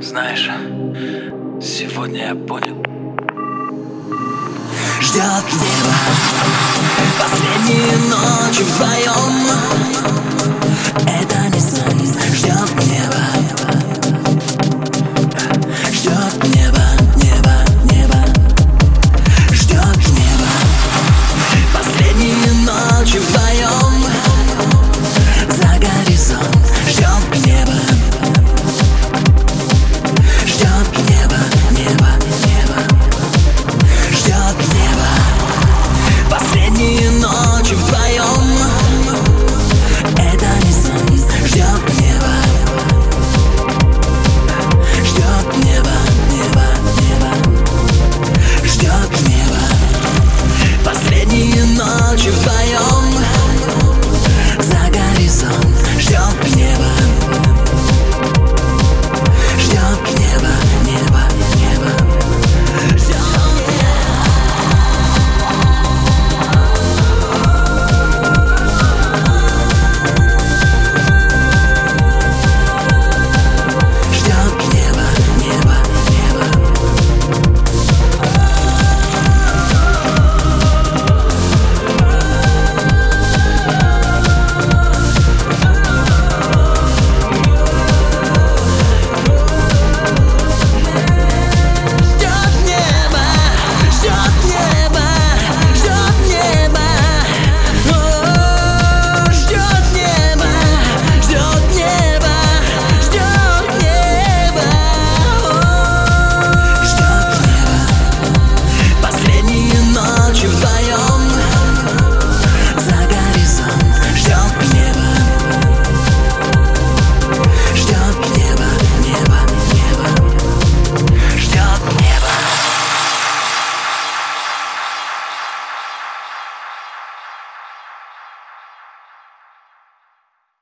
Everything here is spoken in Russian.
Знаешь, сегодня я понял Ждет небо. Последние ночи вдвоем